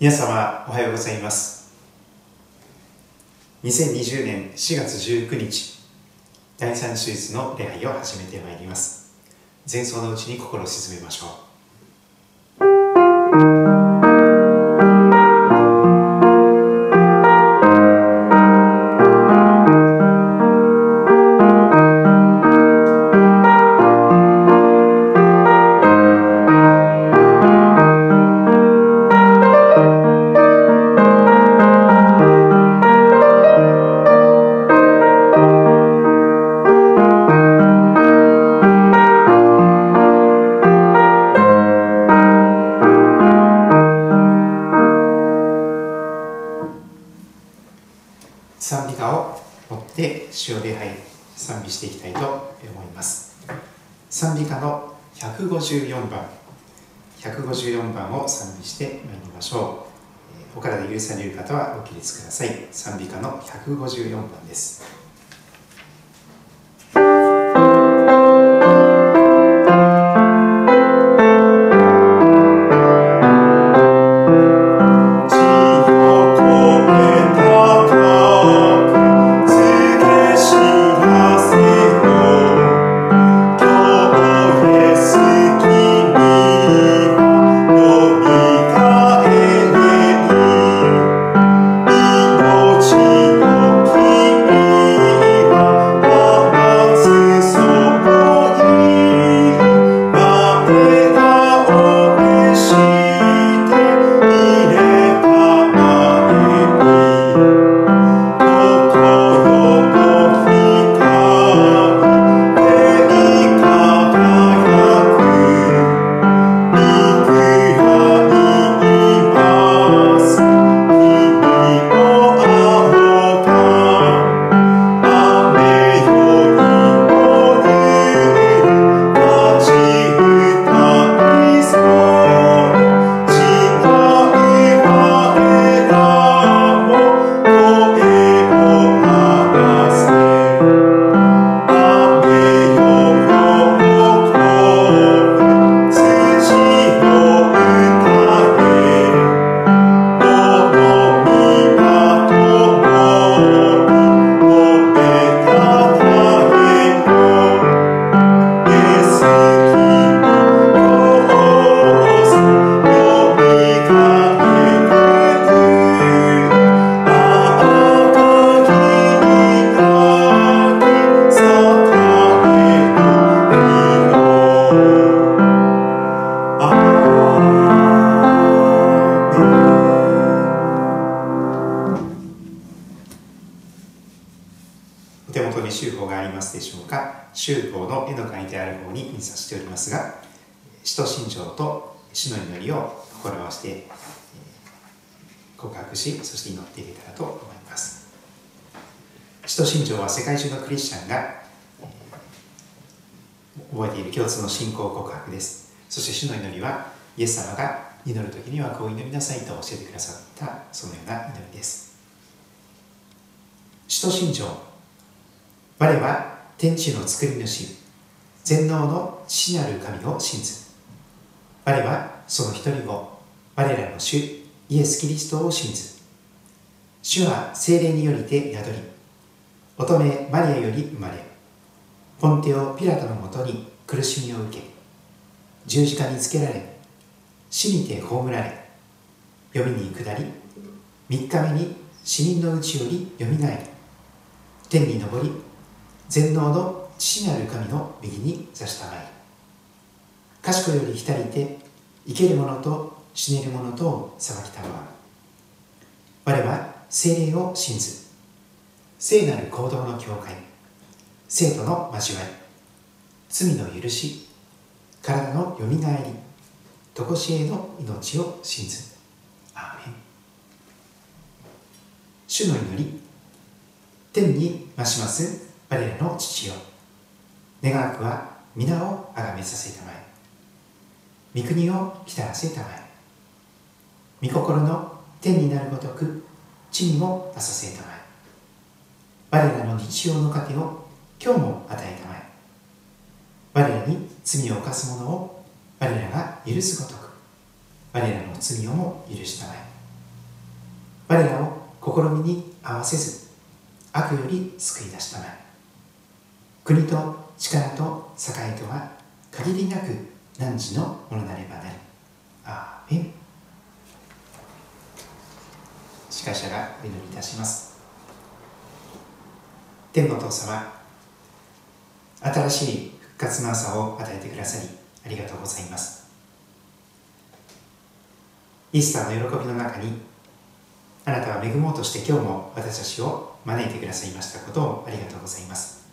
皆様おはようございます。2020年4月19日第3手術の礼拝を始めてまいります。前奏のうちに心を静めましょう。と主の祈りを心合わせて告白しそして祈っていけたらと思います。使徒信条は世界中のクリスチャンが覚えている共通の信仰告白です。そして主の祈りはイエス様が祈る時にはこう祈りなさいと教えてくださったそのような祈りです。使徒信条。我は天地の造り主全能の父なる神を信ず。我はその一人を我らの主イエス・キリストを信ず。主は精霊によりて宿り乙女マリアより生まれポンテオ・ピラトのもとに苦しみを受け十字架につけられ死にて葬られ読みに下り3日目に死人のうちよりよみがえり天に昇り全能の父なる神の右に座したまい賢より浸りて生ける者と死ねる者とを裁きたまわ。我は精霊を信ず。聖なる行動の境界生徒の交わり。罪の許し。体のよみがえり。常しえの命を信ず。アーメン。主の祈り。天に増します我らの父よ。願わくは皆をあがめさせたまえ御国を来たらせたまえ御心の天になるごとく地にも出させたまえ。我らの日常の糧を今日も与えたまえ。我らに罪を犯す者を我らが許すごとく。我らの罪をも許したまえ。我らを試みに合わせず悪より救い出したまえ。国と力と栄とは限りなく汝のものなればなりアーメン司会者がお祈りいたします。天のお父様新しい復活の朝を与えてくださりありがとうございます。イースターの喜びの中にあなたは恵もうとして今日も私たちを招いてくださいましたことをありがとうございます。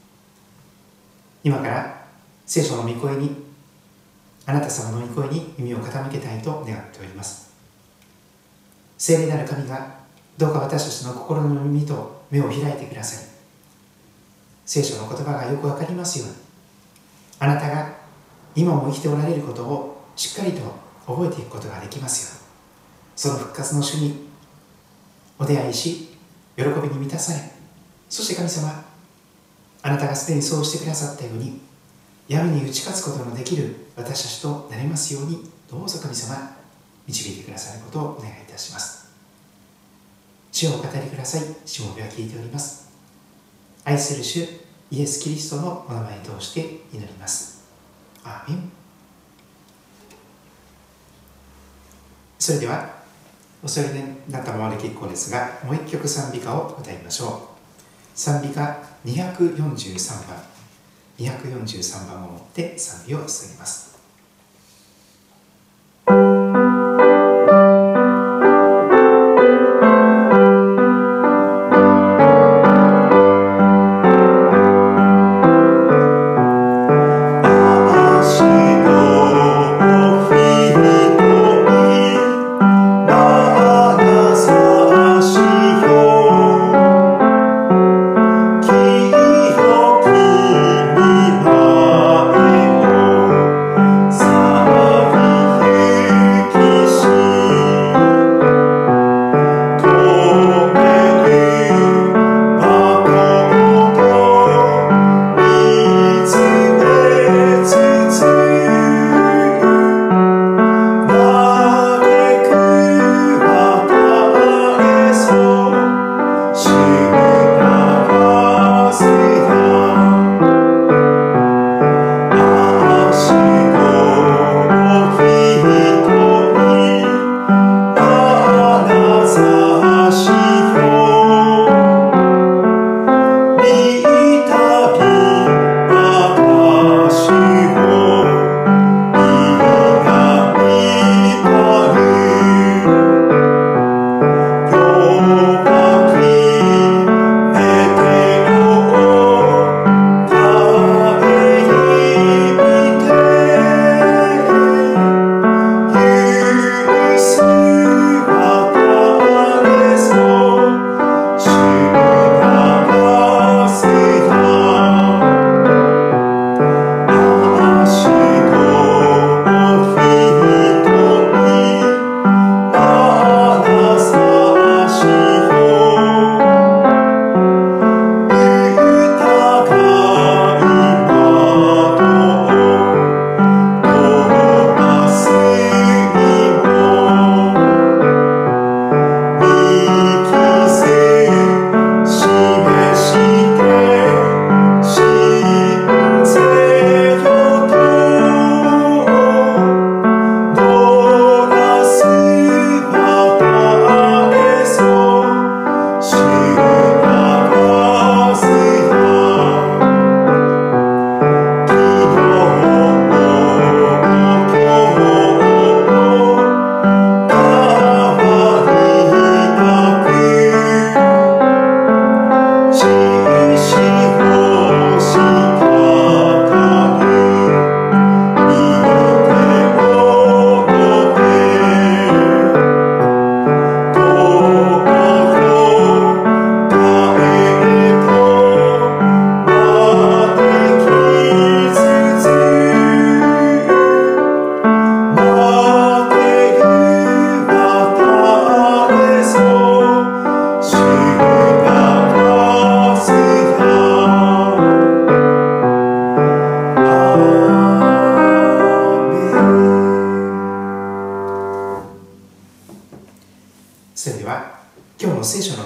今から聖書の御声にあなた様の御声に耳を傾けたいと願っております。聖霊なる神がどうか私たちの心の耳と目を開いてくださり聖書の言葉がよくわかりますように。あなたが今も生きておられることをしっかりと覚えていくことができますように。その復活の主にお出会いし喜びに満たされそして神様あなたがすでにそうしてくださったように闇に打ち勝つことのできる私たちとなりますようにどうぞ神様導いてくださることをお願いいたします。主をお語りください。しもべは聞いております。愛する主イエス・キリストのお名前を通して祈ります。アーメン。それではおそれになったままで結構ですがもう一曲賛美歌を歌いましょう。賛美歌243番。243番を持って賛美を進みます。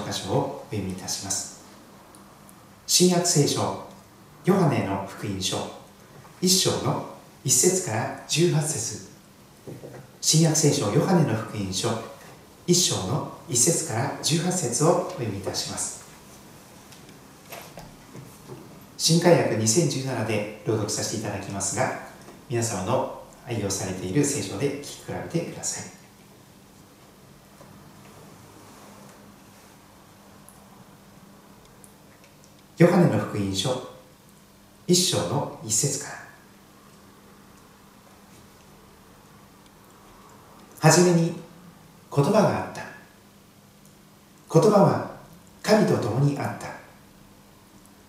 の箇所をお読みいたします。新約聖書ヨハネの福音書1章の1節から18節。新約聖書ヨハネの福音書1章の1節から18節をお読みいたします。新海訳2017で朗読させていただきますが皆様の愛用されている聖書で聞き比べてください。ヨハネの福音書1章の1節から。はじめに言葉があった。言葉は神と共にあった。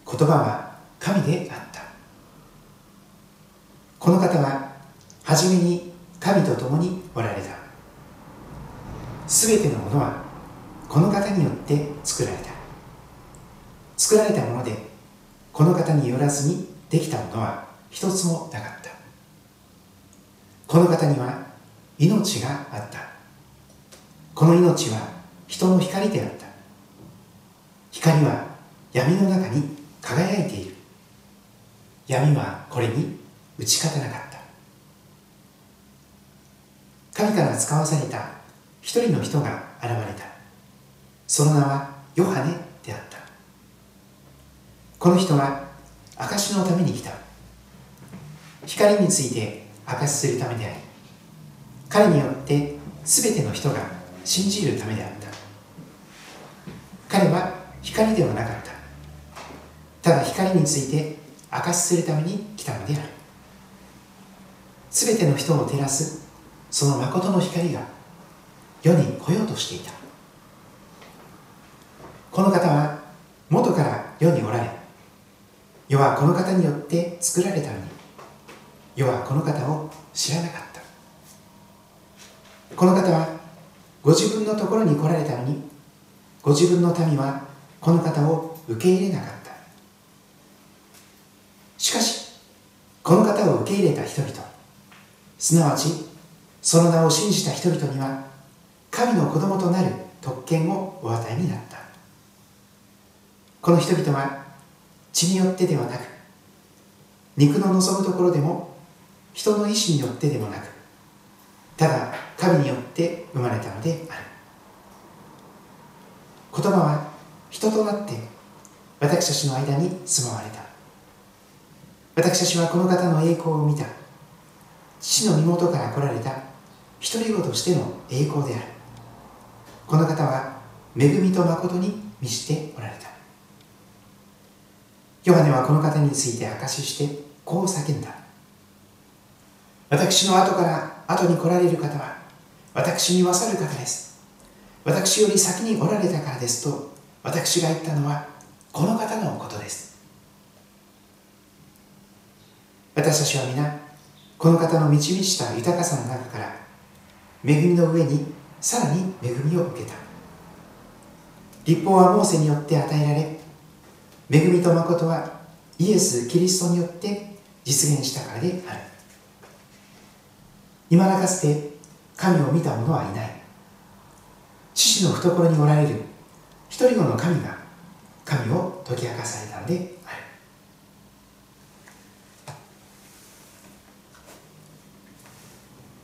言葉は神であった。この方は初めに神と共におられた。すべてのものはこの方によって作られた。作られたものでこの方によらずにできたものは一つもなかった。この方には命があった。この命は人の光であった。光は闇の中に輝いている。闇はこれに打ち勝てなかった。神から使わされた一人の人が現れた。その名はヨハネ。この人は証のために来た。光について証するためであり彼によって全ての人が信じるためであった。彼は光ではなかった。ただ光について証しするために来たのである。全ての人を照らすその誠の光が世に来ようとしていた。この方は元から世におられ世はこの方によって作られたのに世はこの方を知らなかった。この方はご自分のところに来られたのにご自分の民はこの方を受け入れなかった。しかしこの方を受け入れた人々すなわちその名を信じた人々には神の子供となる特権をお与えになった。この人々は血によってではなく肉の望むところでも人の意志によってでもなくただ神によって生まれたのである。言葉は人となって私たちの間に住まわれた。私たちはこの方の栄光を見た。父の身元から来られた独り子としての栄光である。この方は恵みと誠に満ちておられた。ヨハネはこの方について証ししてこう叫んだ。私の後から後に来られる方は私に勝る方です。私より先におられたからですと私が言ったのはこの方のことです。私たちは皆この方の満ち満ちた豊かさの中から恵みの上にさらに恵みを受けた。立法はモーセによって与えられ恵みと誠はイエス・キリストによって実現したからである。今だかつて神を見た者はいない。父の懐におられる一人子の神が神を解き明かされたのである。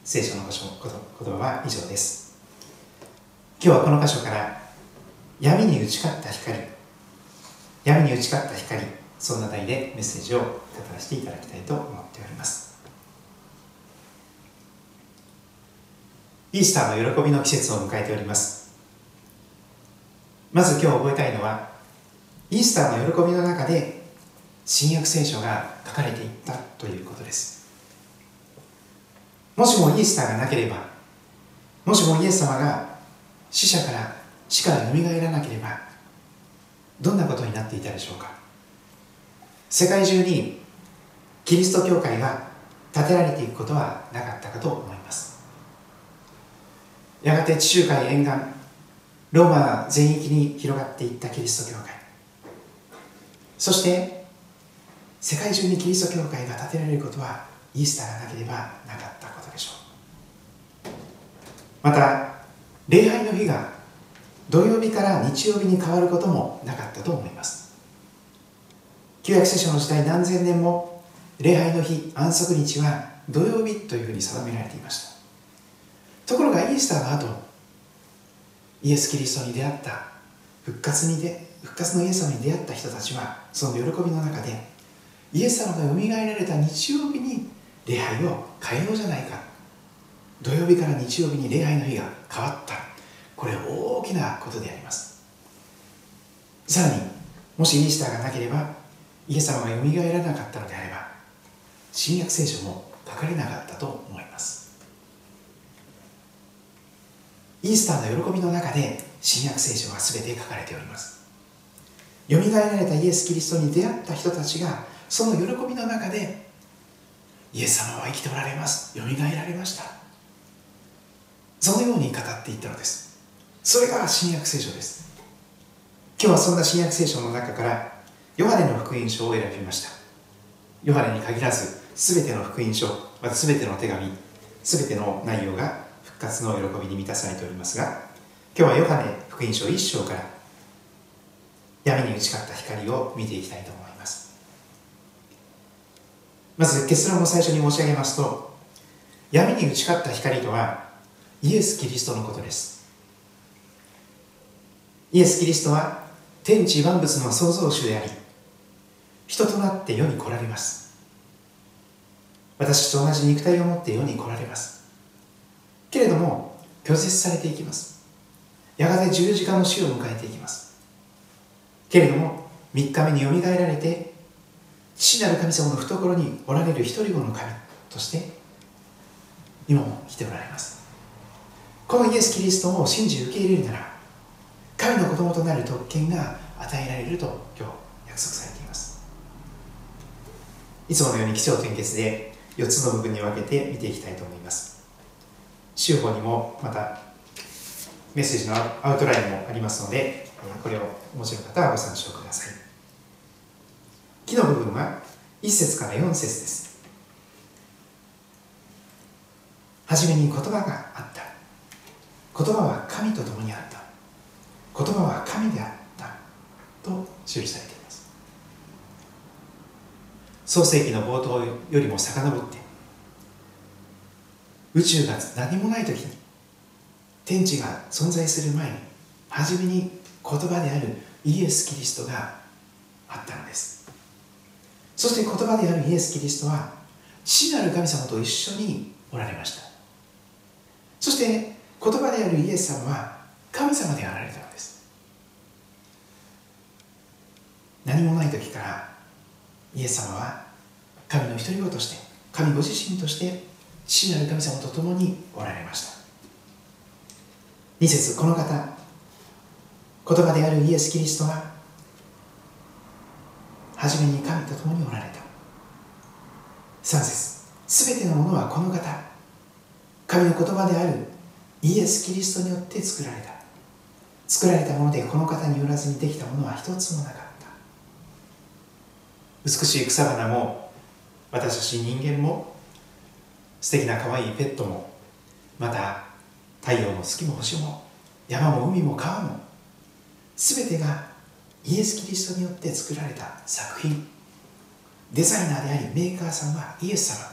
聖書の言葉は以上です。今日はこの箇所から闇に打ち勝った光闇に打ち勝った光そんな題でメッセージを語らせていただきたいと思っております。イースターの喜びの季節を迎えております。まず今日覚えたいのはイースターの喜びの中で新約聖書が書かれていったということです。もしもイースターがなければもしもイエス様が死者から死からよみがえらなければどんなことになっていたでしょうか？世界中にキリスト教会が建てられていくことはなかったかと思います。やがて地中海沿岸ローマ全域に広がっていったキリスト教会。そして世界中にキリスト教会が建てられることはイースターがなければなかったことでしょう。また礼拝の日が土曜日から日曜日に変わることもなかったと思います。旧約聖書の時代何千年も礼拝の日安息日は土曜日というふうに定められていました。ところがイースターの後イエス・キリストに出会った復活にで復活のイエス様に出会った人たちはその喜びの中でイエス様がよみがえられた日曜日に礼拝を変えようじゃないか。土曜日から日曜日に礼拝の日が変わった。これ大きなことであります。さらにもしイースターがなければイエス様がよみがえらなかったのであれば新約聖書も書かれなかったと思います。イースターの喜びの中で新約聖書は全て書かれております。よみがえられたイエス・キリストに出会った人たちがその喜びの中でイエス様は生きておられます。よみがえられました。そのように語っていったのです。それが新約聖書です。今日はそんな新約聖書の中からヨハネの福音書を選びました。ヨハネに限らず全ての福音書また全ての手紙全ての内容が復活の喜びに満たされておりますが今日はヨハネ福音書1章から闇に打ち勝った光を見ていきたいと思います。まず結論を最初に申し上げますと闇に打ち勝った光とはイエス・キリストのことです。イエス・キリストは天地万物の創造主であり人となって世に来られます。私と同じ肉体を持って世に来られます。けれども拒絶されていきます。やがて十字架の死を迎えていきます。けれども3日目によみがえられて父なる神様の懐におられる一人子の神として今も来ておられます。このイエス・キリストを信じ受け入れるなら神の子供となる特権が与えられると今日約束されています。いつものように基調点結で4つの部分に分けて見ていきたいと思います。週報にもまたメッセージのアウトラインもありますのでこれをお持ちの方はご参照ください。木の部分は1節から4節です。初めに言葉があった。言葉は神と共にあった言葉は神であったと記されています。創世紀の冒頭よりも遡って宇宙が何もない時に天地が存在する前に初めに言葉であるイエス・キリストがあったのです。そして言葉であるイエス・キリストは父なる神様と一緒におられました。そして言葉であるイエス様は神様であられたのです何もない時からイエス様は神の一人子として神ご自身として父なる神様と共におられました。2節この方言葉であるイエス・キリストは初めに神と共におられた。3節すべてのものはこの方神の言葉であるイエス・キリストによって作られた。作られたものでこの方によらずにできたものは一つもなかった。美しい草花も私たち人間も素敵な可愛いペットもまた太陽も月も星も山も海も川も全てがイエス・キリストによって作られた作品。デザイナーでありメーカーさんはイエス様。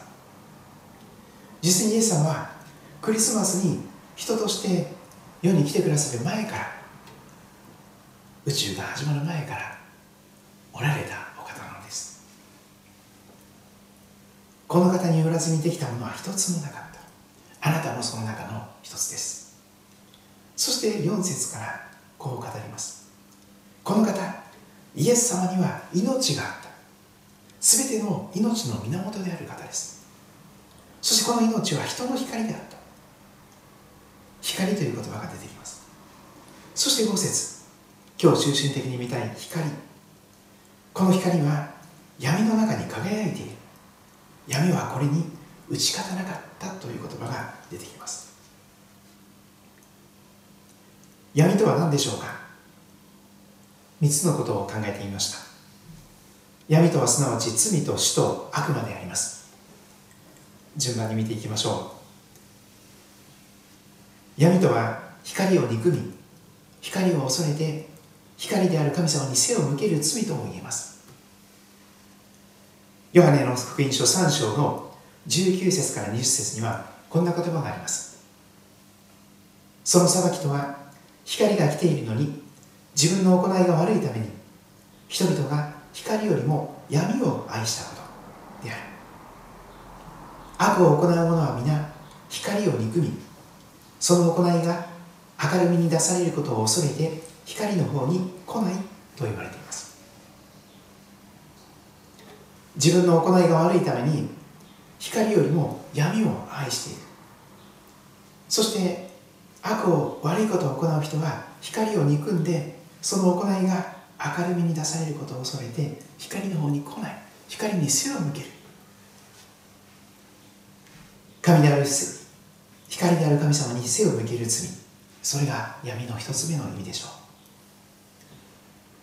実にイエス様はクリスマスに人として世に来てくださる前から宇宙が始まる前からおられたお方なのですこの方によらずにできたものは一つもなかった。あなたもその中の一つです。そして4節からこう語ります。この方イエス様には命があった。すべての命の源である方です。そしてこの命は人の光であった。光という言葉が出てきます。そして5節今日中心的に見たい光。この光は闇の中に輝いている。闇はこれに打ち勝たなかったという言葉が出てきます。闇とは何でしょうか？3つのことを考えてみました。闇とはすなわち罪と死と悪魔であります。順番に見ていきましょう。闇とは光を憎み光を恐れて光である神様に背を向ける罪とも言えます。ヨハネの福音書3章の19節から20節にはこんな言葉があります。その裁きとは光が来ているのに自分の行いが悪いために人々が光よりも闇を愛したことである。悪を行う者は皆光を憎みその行いが明るみに出されることを恐れて光の方に来ないと言われています。自分の行いが悪いために光よりも闇を愛している。そして悪を悪いことを行う人は光を憎んでその行いが明るみに出されることを恐れて光の方に来ない。光に背を向ける。神である光である神様に背を向ける罪。それが闇の一つ目の意味でしょう。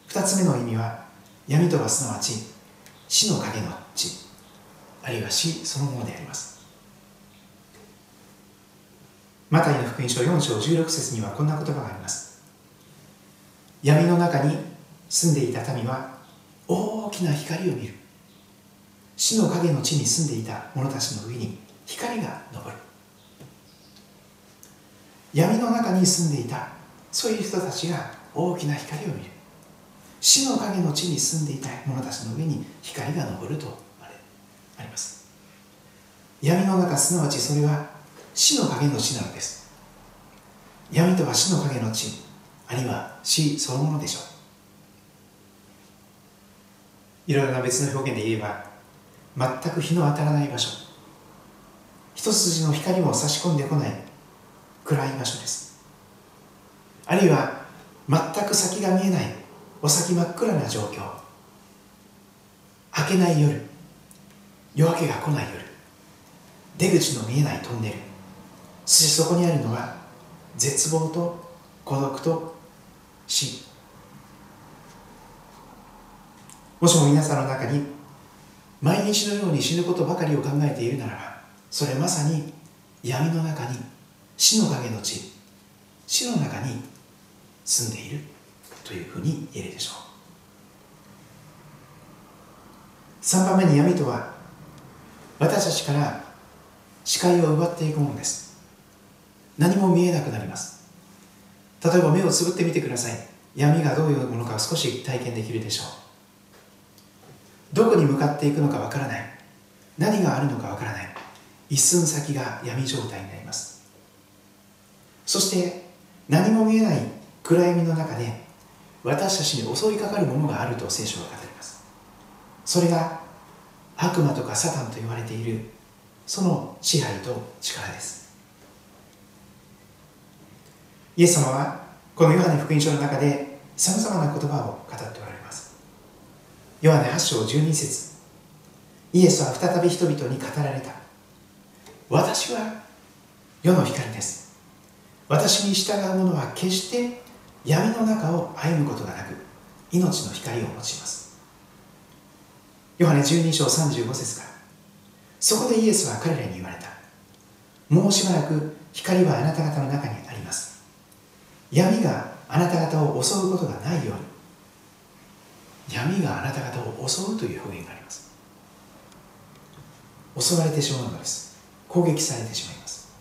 二つ目の意味は闇とはすなわち死の影の地あるいは死そのものであります。マタイの福音書4章16節にはこんな言葉があります。闇の中に住んでいた民は大きな光を見る。死の影の地に住んでいた者たちの上に光が昇る。闇の中に住んでいたそういう人たちが大きな光を見る。死の影の地に住んでいた者たちの上に光が昇るとあります。闇の中すなわちそれは死の影の地なのです。闇とは死の影の地あるいは死そのものでしょう。いろいろな別の表現で言えば全く日の当たらない場所。一筋の光も差し込んでこない暗い場所です。あるいは全く先が見えないお先真っ暗な状況。明けない夜。夜明けが来ない夜。出口の見えないトンネル。そしてそこにあるのは絶望と孤独と死。もしも皆さんの中に毎日のように死ぬことばかりを考えているならばそれまさに闇の中に死の影の地死の中に住んでいる。というふうに言えるでしょう。3番目に闇とは私たちから視界を奪っていくものです。何も見えなくなります。例えば目をつぶってみてください。闇がどういうものか少し体験できるでしょう。どこに向かっていくのかわからない。何があるのかわからない。一寸先が闇状態になります。そして何も見えない暗闇の中で私たちに襲いかかるものがあると聖書は語ります。それが悪魔とかサタンと言われているその支配と力です。イエス様はこのヨハネ福音書の中でさまざまな言葉を語っておられます。ヨハネ8章12節。イエスは再び人々に語られた。私は世の光です。私に従う者は決して闇の中を歩むことがなく命の光を持ちます。ヨハネ12章35節からそこでイエスは彼らに言われた。もうしばらく光はあなた方の中にあります。闇があなた方を襲うことがないように。闇があなた方を襲うという表現があります。襲われてしまうのです。攻撃されてしまいます。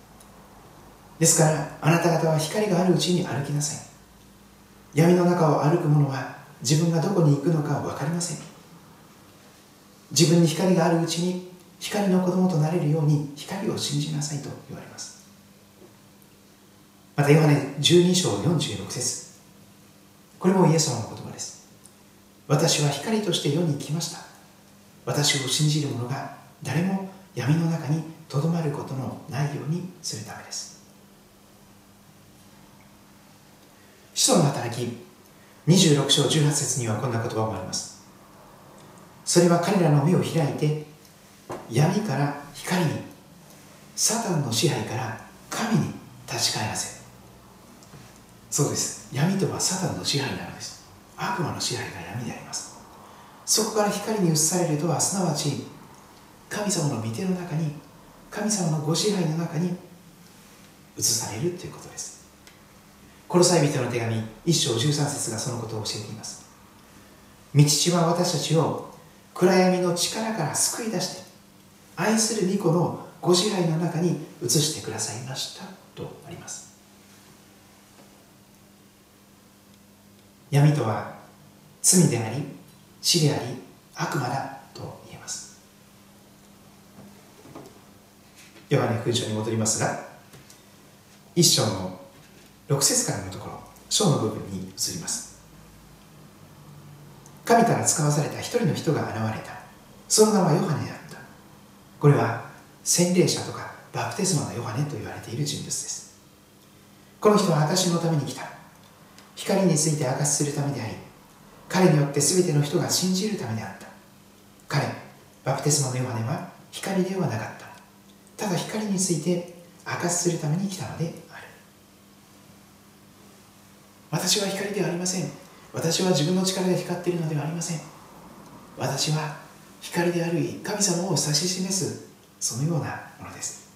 ですからあなた方は光があるうちに歩きなさい。闇の中を歩く者は自分がどこに行くのか分かりません。自分に光があるうちに光の子供となれるように光を信じなさいと言われます。またヨハネ12章46節。これもイエス様の言葉です。私は光として世に来ました。私を信じる者が誰も闇の中にとどまることのないようにするためです。使徒の働き。26章18節にはこんな言葉もあります。それは彼らの目を開いて闇から光にサタンの支配から神に立ち返らせ。そうです。闇とはサタンの支配なのです。悪魔の支配が闇であります。そこから光に移されるとはすなわち神様の御手の中に神様のご支配の中に移されるということです。コロサイ人の手紙一章13節がそのことを教えています。道父は私たちを暗闇の力から救い出して愛する御子のご支配の中に移してくださいましたとあります。闇とは罪であり死であり悪魔だと言えます。ヨハネ福音書に戻りますが一章の6節からのところ章の部分に移ります。神から使わされた一人の人が現れた。その名はヨハネであった。これは洗礼者とかバプテスマのヨハネと言われている人物です。この人は私のために来た。光について明かしするためであり彼によって全ての人が信じるためであった。彼バプテスマのヨハネは光ではなかった。ただ光について明かしするために来たので私は光ではありません。私は自分の力で光っているのではありません。私は光である神様を指し示すそのようなものです。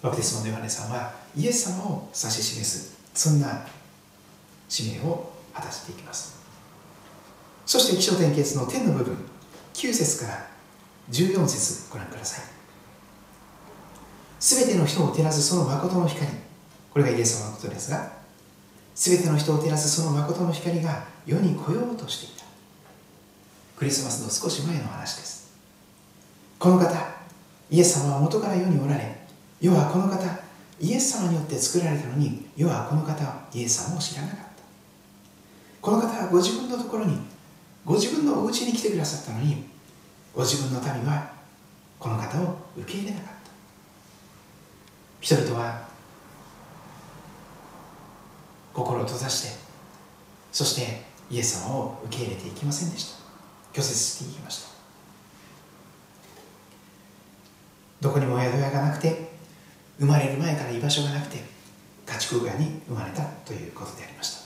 バプテスマのヨハネさんはイエス様を指し示すそんな使命を果たしていきます。そして気象点結の天の部分9節から14節ご覧ください。すべての人を照らすその誠の光。これがイエス様のことですがすべての人を照らすその誠の光が世に来ようとしていた。クリスマスの少し前の話です。この方イエス様は元から世におられ世はこの方イエス様によって作られたのに世はこの方イエス様を知らなかった。この方はご自分のところにご自分のお家に来てくださったのにご自分の民はこの方を受け入れなかった。人々は心を閉ざしてそしてイエス様を受け入れていきませんでした。拒絶していきました。どこにも宿屋がなくて生まれる前から居場所がなくて家畜小屋に生まれたということでありました。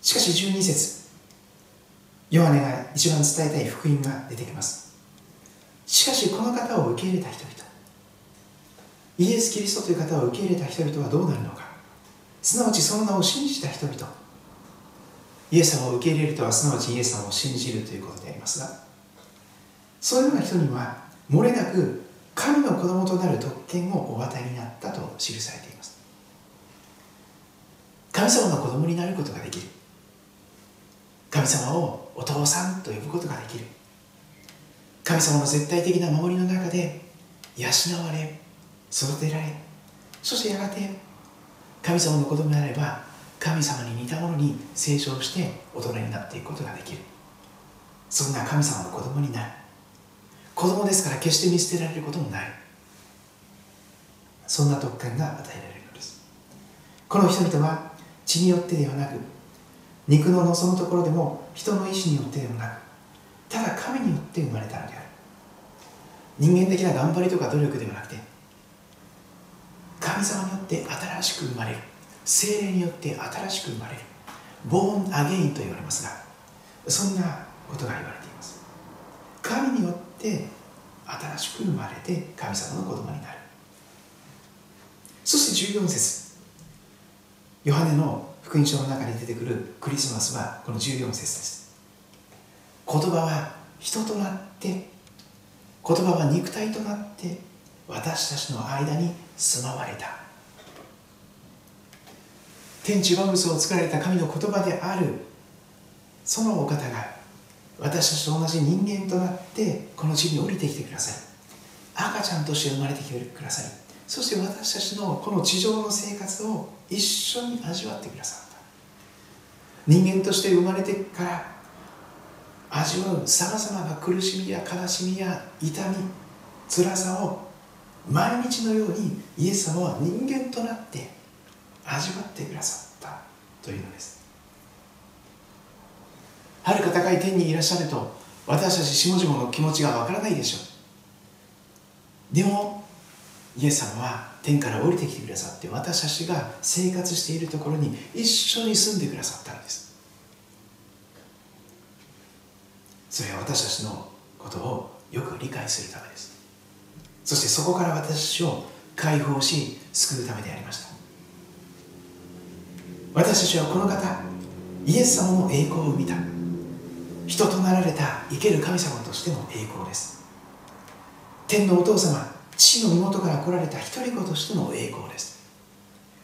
しかし12節ヨハネが一番伝えたい福音が出てきます。しかしこの方を受け入れた人々イエス・キリストという方を受け入れた人々はどうなるのか。すなわちその名を信じた人々。イエス様を受け入れるとはすなわちイエス様を信じるということでありますが。そういうような人には漏れなく神の子供となる特権をお与えになったと記されています。神様の子供になることができる。神様をお父さんと呼ぶことができる。神様の絶対的な守りの中で養われ育てられそしてやがて神様の子供であれば神様に似たものに成長して大人になっていくことができる。そんな神様の子供になる。子供ですから決して見捨てられることもない。そんな特権が与えられるのです。この人々は血によってではなく肉の望むところでも人の意志によってでもなくただ神によって生まれたのである。人間的な頑張りとか努力ではなくて神様によって新しく生まれる。精霊によって新しく生まれる。ボーンアゲインと言われますがそんなことが言われています。神によって新しく生まれて神様の子供になる。そして14節。ヨハネの福音書の中に出てくるクリスマスはこの14節です。言葉は人となって言葉は肉体となって私たちの間に住まわれた。天地万物を作られた神の言葉である。そのお方が私たちと同じ人間となってこの地に降りてきてください。赤ちゃんとして生まれてきてください。そして私たちのこの地上の生活を一緒に味わってくださった。人間として生まれてから味わうさまざまな苦しみや悲しみや痛み辛さを毎日のようにイエス様は人間となって味わってくださったというのです。はるか高い天にいらっしゃると私たち下々の気持ちがわからないでしょう。でもイエス様は天から降りてきてくださって私たちが生活しているところに一緒に住んでくださったんです。それは私たちのことをよく理解するためです。そしてそこから私を解放し救うためでありました。私たちはこの方イエス様の栄光を生みた。人となられた生ける神様としての栄光です。天のお父様父の身元から来られた一人子としての栄光です。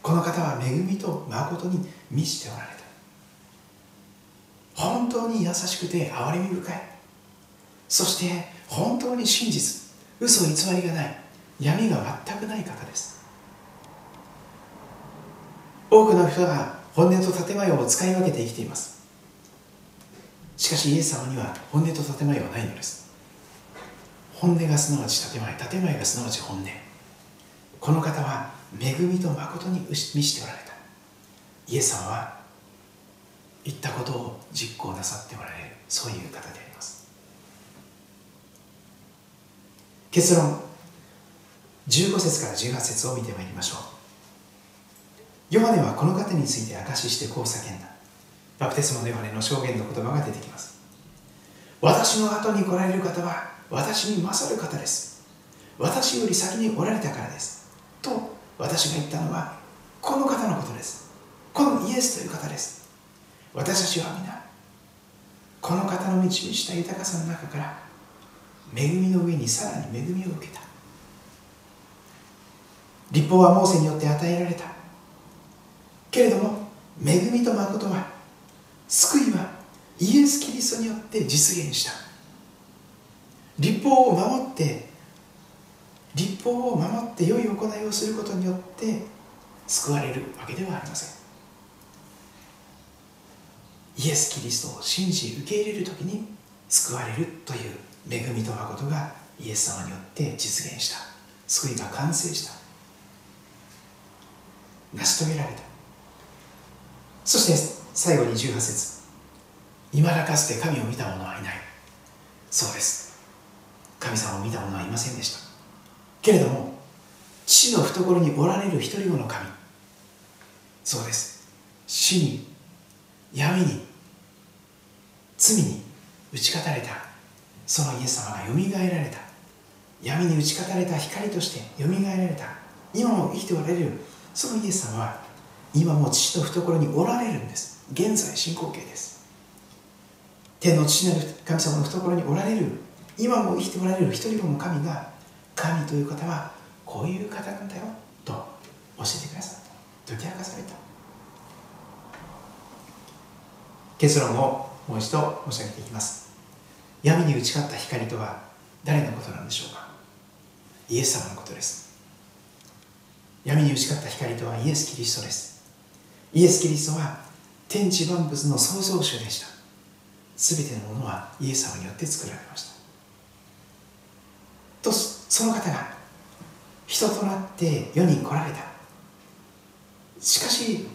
この方は恵みと誠に満ちておられた。本当に優しくて憐れみ深い。そして本当に真実。嘘偽りがない。闇が全くない方です。多くの人が本音と建前を使い分けて生きています。しかしイエス様には本音と建前はないのです。本音がすなわち建前建前がすなわち本音。この方は恵みと誠に満ちておられた。イエス様は言ったことを実行なさっておられる。そういう方であります結論。15節から18節を見てまいりましょう。ヨハネはこの方について証ししてこう叫んだ。バプテスマのヨハネの証言の言葉が出てきます。私の後に来られる方は私に勝る方です。私より先におられたからです。と私が言ったのはこの方のことです。このイエスという方です。私たちは皆この方の導きした豊かさの中から恵みの上にさらに恵みを受けた。立法はモーセによって与えられた。けれども恵みと誠は救いはイエス・キリストによって実現した。立法を守って立法を守って良い行いをすることによって救われるわけではありません。イエス・キリストを信じ受け入れる時に救われるという恵みと誠がイエス様によって実現した。救いが完成した。成し遂げられた。そして最後に18節。いまだかつて神を見た者はいない。そうです。神様を見た者はいませんでした。けれども父の懐におられる一人子の神。そうです。死に闇に罪に打ち勝たれたそのイエス様がよみがえられた。闇に打ち勝たれた光としてよみがえられた。今も生きておられる。そのイエス様は今も父の懐におられるんです。現在進行形です。天の父なる神様の懐におられる。今も生きておられる。一人子の神が。神という方はこういう方なんだよと教えてくださった。解き明かされた。結論をもう一度申し上げていきます。闇に打ち勝った光とは誰のことなんでしょうか？イエス様のことです。闇に打ち勝った光とはイエス・キリストです。イエス・キリストは天地万物の創造主でした。全てのものはイエス様によって作られました。とその方が人となって世に来られた。しかし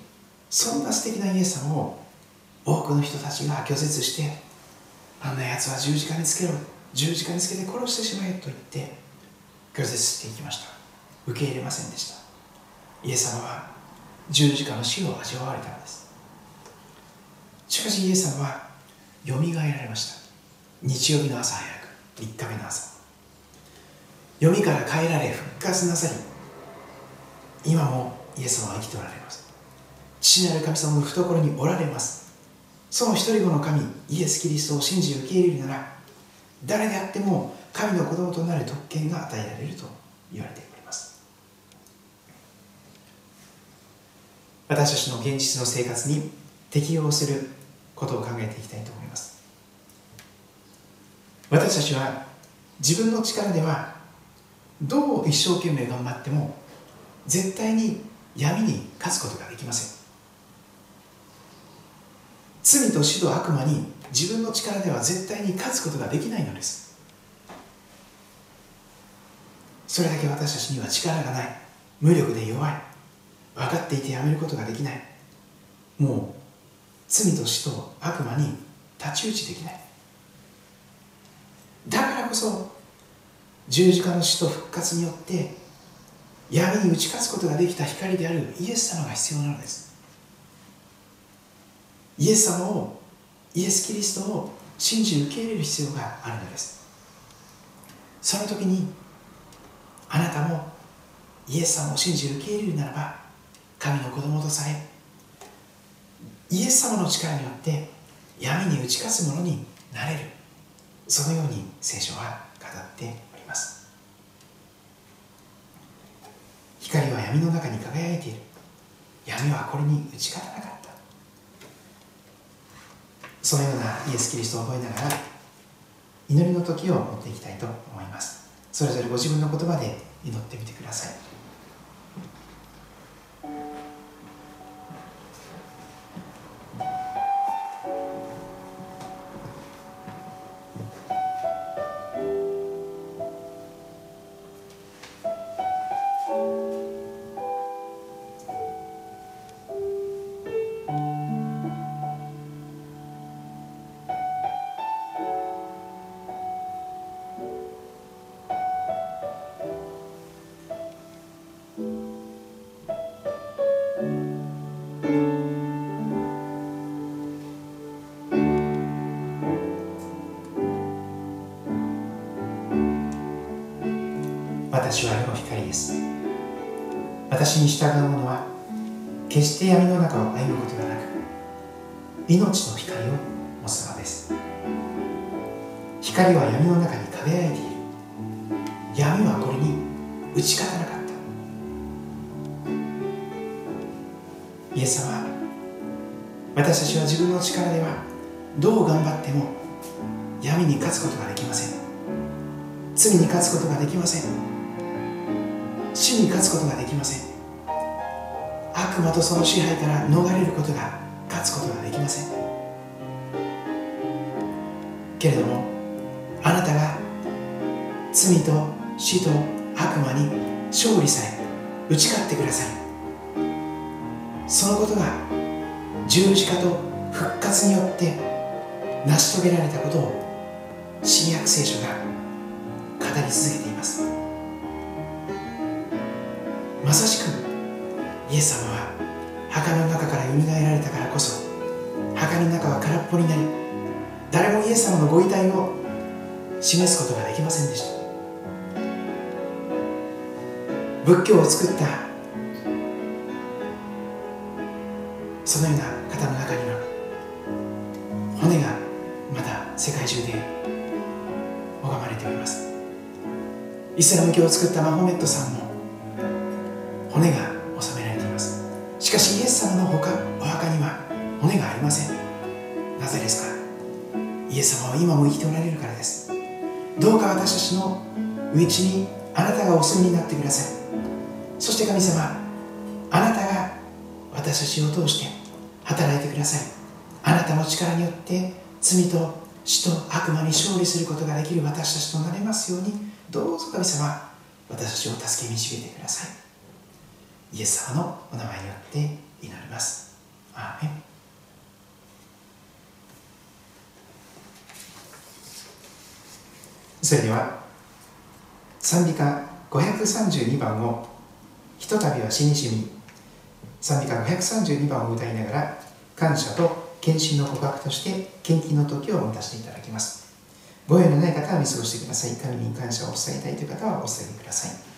そんな素敵なイエス様を多くの人たちが拒絶してあんなやつは十字架につけろ。十字架につけて殺してしまえと言って拒絶していきました。受け入れませんでした。イエス様は十字架の死を味わわれたのです。しかしイエス様はよみがえられました。日曜日の朝早く3日目の朝。読みから変えられ復活なさり今もイエス様は生きておられます。父なる神様の懐におられます。その一人子の神イエス・キリストを信じ受け入れるなら誰であっても神の子供となる特権が与えられると言われております。私たちの現実の生活に適応することを考えていきたいと思います。私たちは自分の力ではどう一生懸命頑張っても絶対に闇に勝つことができません。罪と死と悪魔に自分の力では絶対に勝つことができないのです。それだけ私たちには力がない。無力で弱い。分かっていてやめることができない。もう罪と死と悪魔に太刀打ちできない。だからこそ十字架の死と復活によって闇に打ち勝つことができた光であるイエス様が必要なのです。イエス様をイエス・キリストを信じ受け入れる必要があるのです。その時にあなたもイエス様を信じ受け入れるならば神の子供とされイエス様の力によって闇に打ち勝つ者になれる。そのように聖書は語っております。光は闇の中に輝いている。闇はこれに打ち勝たなかった。そのようなイエス・キリストを覚えながら祈りの時を持っていきたいと思います。それぞれご自分の言葉で祈ってみてください。私は世の光です。私に従う者は決して闇の中を歩むことがなく命の光を持つのです。光は闇の中に輝いている。闇はこれに打ち勝たなかった。イエス様私たちは自分の力ではどう頑張っても闇に勝つことができません。罪に勝つことができません。死に勝つことができません。悪魔とその支配から逃れることが勝つことができません。けれどもあなたが罪と死と悪魔に勝利され打ち勝ってくださいそのことが十字架と復活によって成し遂げられたことを新約聖書が語り続けています。まさしくイエス様は墓の中からよみがえられたからこそ墓の中は空っぽになり誰もイエス様のご遺体を示すことができませんでした。仏教を作ったそのような方の中には骨がまだ世界中で拝まれております。イスラム教を作ったマホメットさんも骨が収められています。しかしイエス様の他お墓には骨がありません。なぜですか？イエス様は今も生きておられるからです。どうか私たちの道にあなたがお住みになってください。そして神様あなたが私たちを通して働いてください。あなたの力によって罪と死と悪魔に勝利することができる私たちとなれますようにどうぞ神様私たちを助け導いてください。イエス様のお名前によって祈ります。アそれでは賛美歌532番を「ひとたびは死にしみ」賛美歌532番を歌いながら感謝と献身の告白として献金の時を持たせていただきます。ご用のない方は見過ごしてください。神に感謝を伝えたいという方はお伝えください。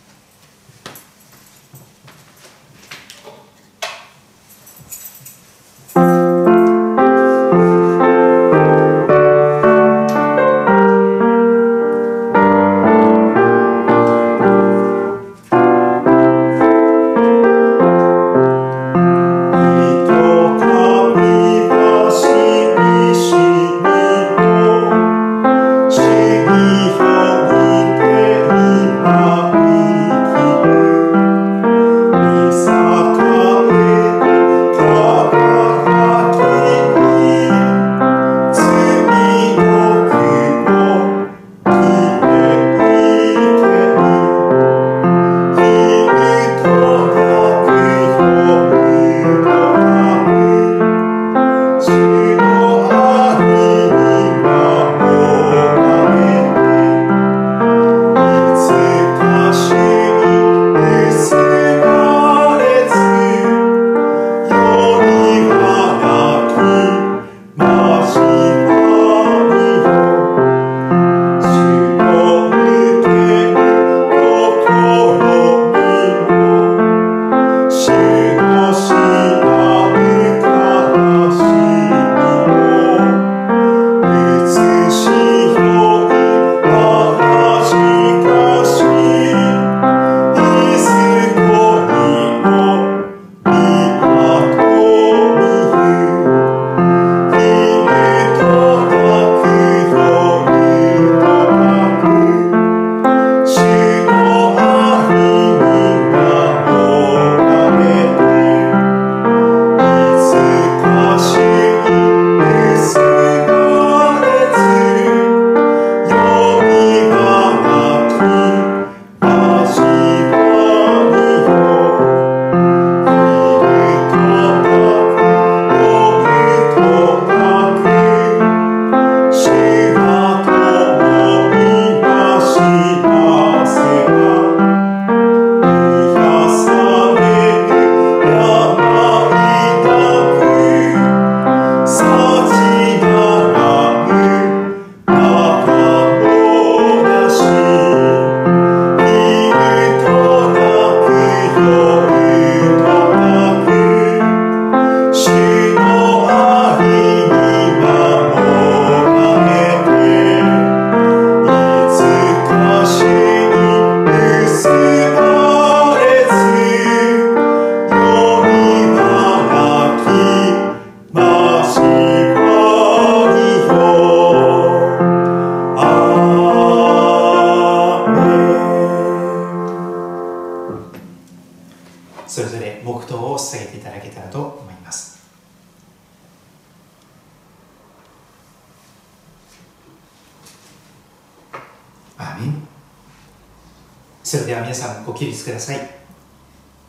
皆さんご起立ください。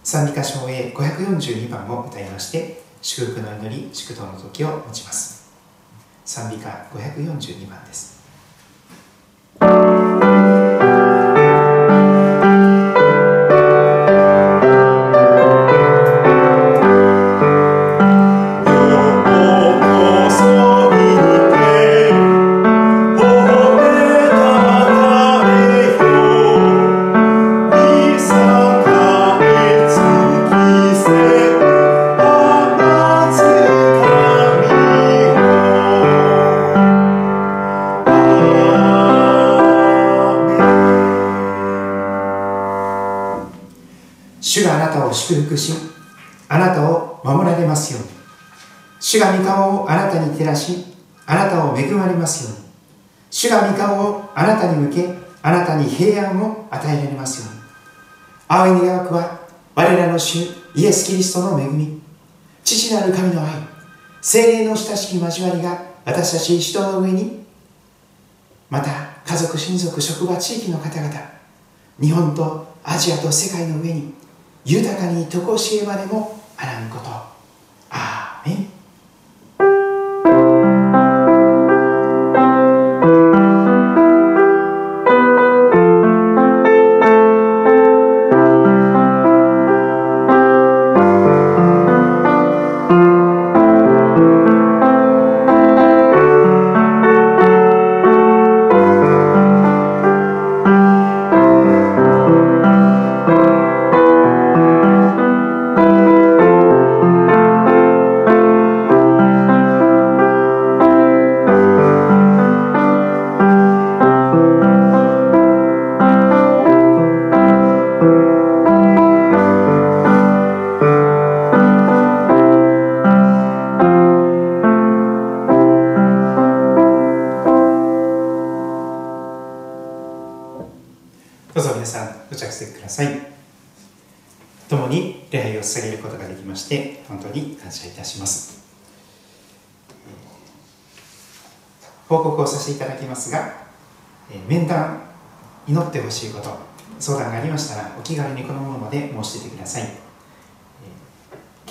賛美歌唱へ542番を歌いまして祝福の祈り祝祷の時を持ちます。賛美歌542番です。主が御顔をあなたに照らし、あなたを恵まれますように。主が御顔をあなたに向け、あなたに平安を与えられますように。青い願わくは、我らの主イエス・キリストの恵み、父なる神の愛、精霊の親しき交わりが私たち人の上に、また家族、親族、職場、地域の方々、日本とアジアと世界の上に豊かに常しえまでもあらんこと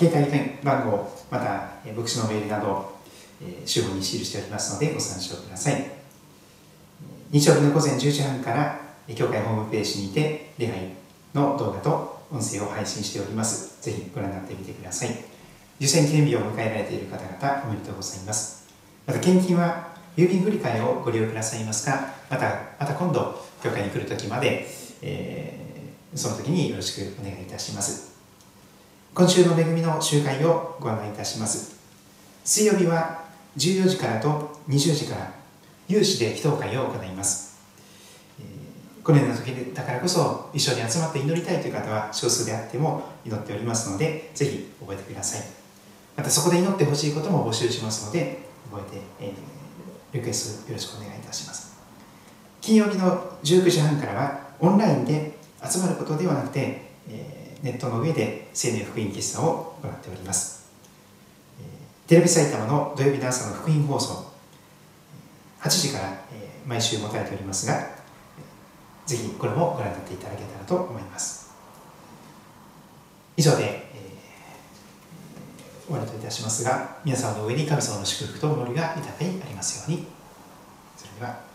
携帯電番号また牧師のメールなど手法に記しておりますのでご参照ください。日曜日の午前10時半から教会ホームページにて礼拝の動画と音声を配信しております。ぜひご覧になってみてください。受選記念日を迎えられている方々おめでとうございます。また献金は郵便振り替えをご利用くださいますか？またまた今度教会に来る時まで、えー、その時によろしくお願いいたします。今週の恵みの集会をご案内いたします。水曜日は14時からと20時から有志で祈祷会を行います。このような時だからこそ一緒に集まって祈りたいという方は少数であっても祈っておりますのでぜひ覚えてください。またそこで祈ってほしいことも募集しますので覚えて、えー、リクエストよろしくお願いいたします。金曜日の19時半からはオンラインで集まることではなくて、ネットの上で青年福音喫茶を行っております、テレビ埼玉の土曜日の朝の福音放送8時から、毎週持たれておりますがぜひこれもご覧になっていただけたらと思います。以上で、えー、終わりといたしますが皆さんの上に神様の祝福と祈りが豊かにありますように。それでは。